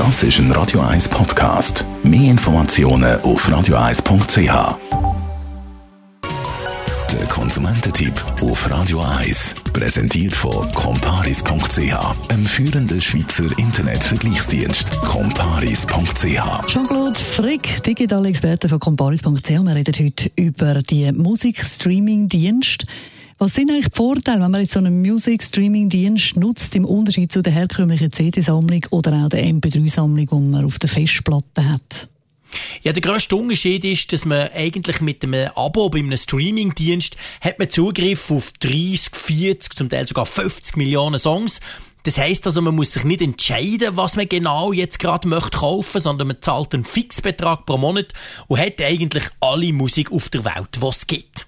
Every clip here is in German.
Das ist ein Radio 1 Podcast. Mehr Informationen auf radio1.ch. Der Konsumententipp auf Radio 1 präsentiert von comparis.ch, einem führenden Schweizer Internetvergleichsdienst. comparis.ch. Jean-Claude Frick, digitale Experte von comparis.ch. Wir reden heute über die Musikstreaming-Dienste. Was sind eigentlich die Vorteile, wenn man jetzt so einen Music-Streaming-Dienst nutzt, im Unterschied zu der herkömmlichen CD-Sammlung oder auch der MP3-Sammlung, die man auf der Festplatte hat? Ja, der grösste Unterschied ist, dass man eigentlich mit einem Abo bei einem Streaming-Dienst hat man Zugriff auf 30, 40, zum Teil sogar 50 Millionen Songs. Das heisst also, man muss sich nicht entscheiden, was man genau jetzt gerade möchte kaufen, sondern man zahlt einen Fixbetrag pro Monat und hat eigentlich alle Musik auf der Welt, was es gibt.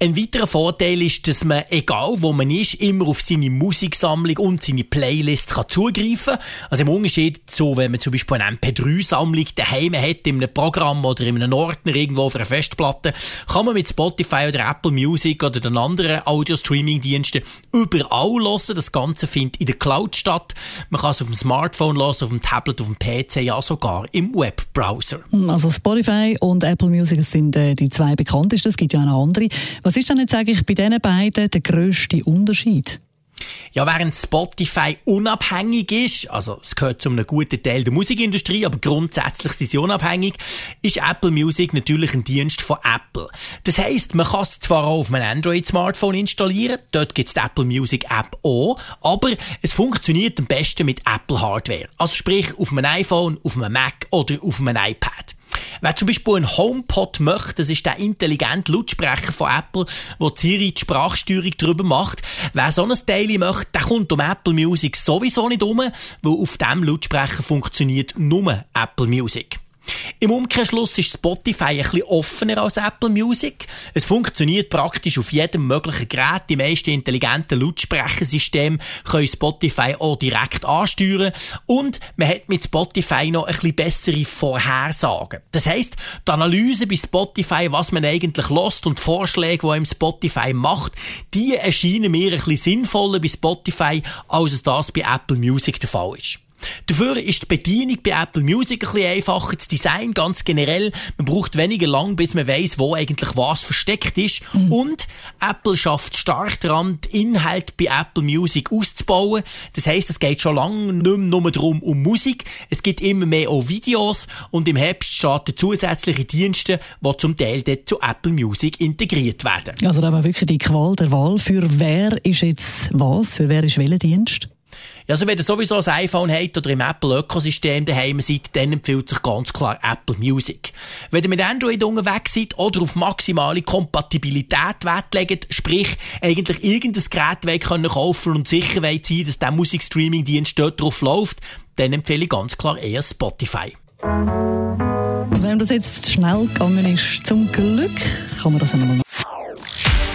Ein weiterer Vorteil ist, dass man, egal wo man ist, immer auf seine Musiksammlung und seine Playlists kann zugreifen kann. Also im Unterschied zu, wenn man zum Beispiel eine MP3-Sammlung daheim hat, in einem Programm oder in einem Ordner irgendwo auf einer Festplatte, kann man mit Spotify oder Apple Music oder den anderen Audio-Streaming-Diensten überall hören. Das Ganze findet in der Cloud statt. Man kann es auf dem Smartphone hören, auf dem Tablet, auf dem PC, ja sogar im Webbrowser. Also Spotify und Apple Music sind äh, die zwei bekanntesten. Es gibt ja auch noch andere. Was ist dann jetzt eigentlich bei diesen beiden der grösste Unterschied? Ja, während Spotify unabhängig ist, also es gehört zu einem guten Teil der Musikindustrie, aber grundsätzlich sind sie unabhängig, ist Apple Music natürlich ein Dienst von Apple. Das heisst, man kann es zwar auch auf einem Android-Smartphone installieren, dort gibt es die Apple Music App auch, aber es funktioniert am besten mit Apple Hardware. Also sprich auf einem iPhone, auf einem Mac oder auf einem iPad. Wer zum Beispiel einen HomePod möchte, das ist der intelligente Lautsprecher von Apple, wo Siri die Sprachsteuerung drüber macht. Wer so ein Teil möchte, der kommt um Apple Music sowieso nicht um, weil auf dem Lautsprecher funktioniert nur Apple Music. Im Umkehrschluss ist Spotify ein bisschen offener als Apple Music. Es funktioniert praktisch auf jedem möglichen Gerät. Die meisten intelligenten Lautsprechersysteme können Spotify auch direkt ansteuern. Und man hat mit Spotify noch ein bisschen bessere Vorhersagen. Das heisst, die Analyse bei Spotify, was man eigentlich lost und die Vorschläge, die einem Spotify macht, die erscheinen mir ein bisschen sinnvoller bei Spotify, als es das bei Apple Music der Fall ist. Dafür ist die Bedienung bei Apple Music ein bisschen einfacher. Das Design ganz generell. Man braucht weniger lang, bis man weiß, wo eigentlich was versteckt ist. Mhm. Und Apple schafft stark daran, die Inhalte bei Apple Music auszubauen. Das heisst, es geht schon lange nicht mehr nur darum, um Musik. Es gibt immer mehr auch Videos. Und im Herbst starten zusätzliche Dienste, die zum Teil dort zu Apple Music integriert werden. Also da war wirklich die Qual der Wahl. Für wer ist jetzt was? Für wer ist welcher Dienst? Ja, also wenn ihr sowieso ein iPhone habt oder im Apple-Ökosystem daheim seid, dann empfiehlt sich ganz klar Apple Music. Wenn ihr mit Android unterwegs seid oder auf maximale Kompatibilität Wert legt, sprich, eigentlich irgendein Gerät wollt können kaufen und sicher wollt sein, dass der Musikstreaming-Dienst dort drauf läuft, dann empfehle ich ganz klar eher Spotify. Wenn das jetzt schnell gegangen ist, zum Glück, kann man das einmal